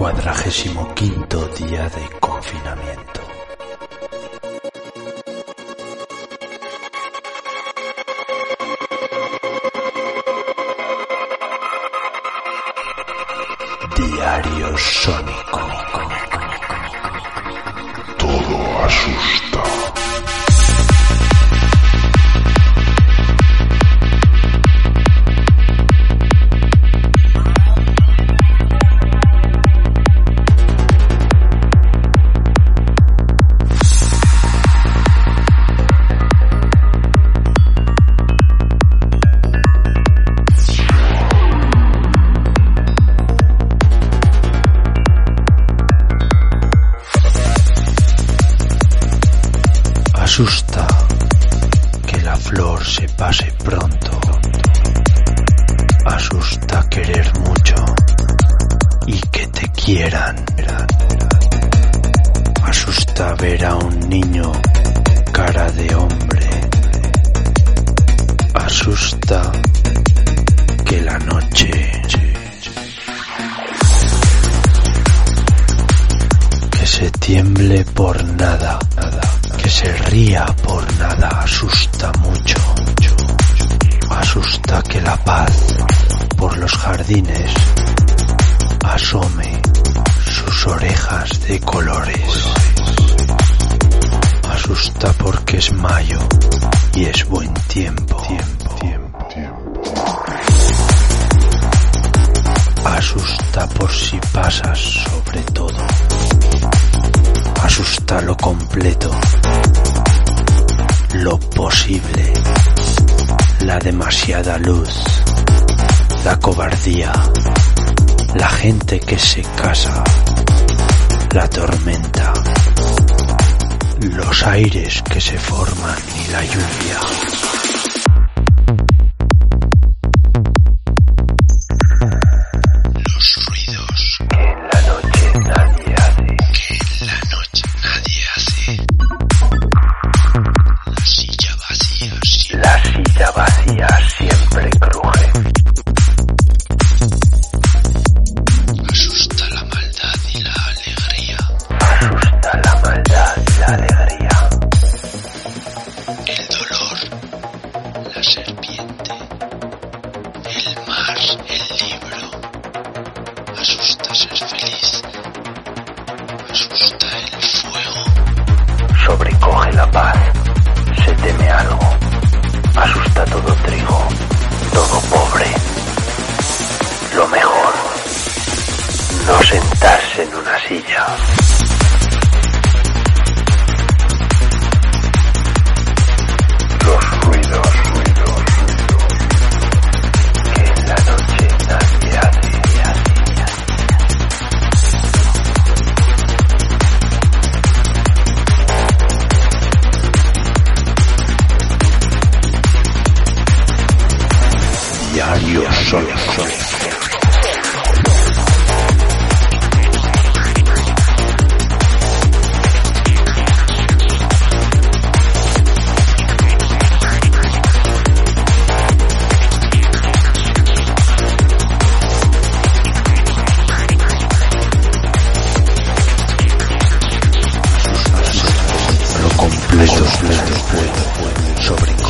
Cuadragésimo quinto día de confinamiento. Diario Sónico. Asusta que la flor se pase pronto. Asusta querer mucho y que te quieran. Asusta ver a un niño cara de hombre. Asusta que la noche que se tiemble por nada, que se ría por nada, asusta mucho. Asusta que la paz por los jardines asome sus orejas de colores. Asusta porque es mayo y es buen tiempo. Asusta por si pasas sobre todo. Asusta lo completo, lo posible, la demasiada luz, la cobardía, la gente que se casa, la tormenta, los aires que se forman y la lluvia. Sentarse en una silla. Los ruidos, ruidos, ruidos. Que en la noche nadie hace. Diario completo,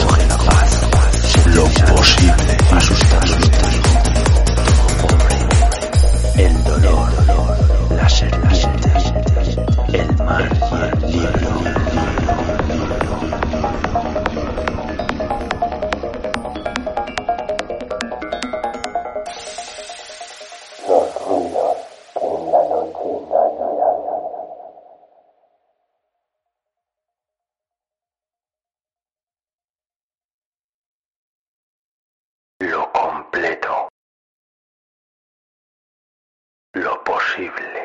posible.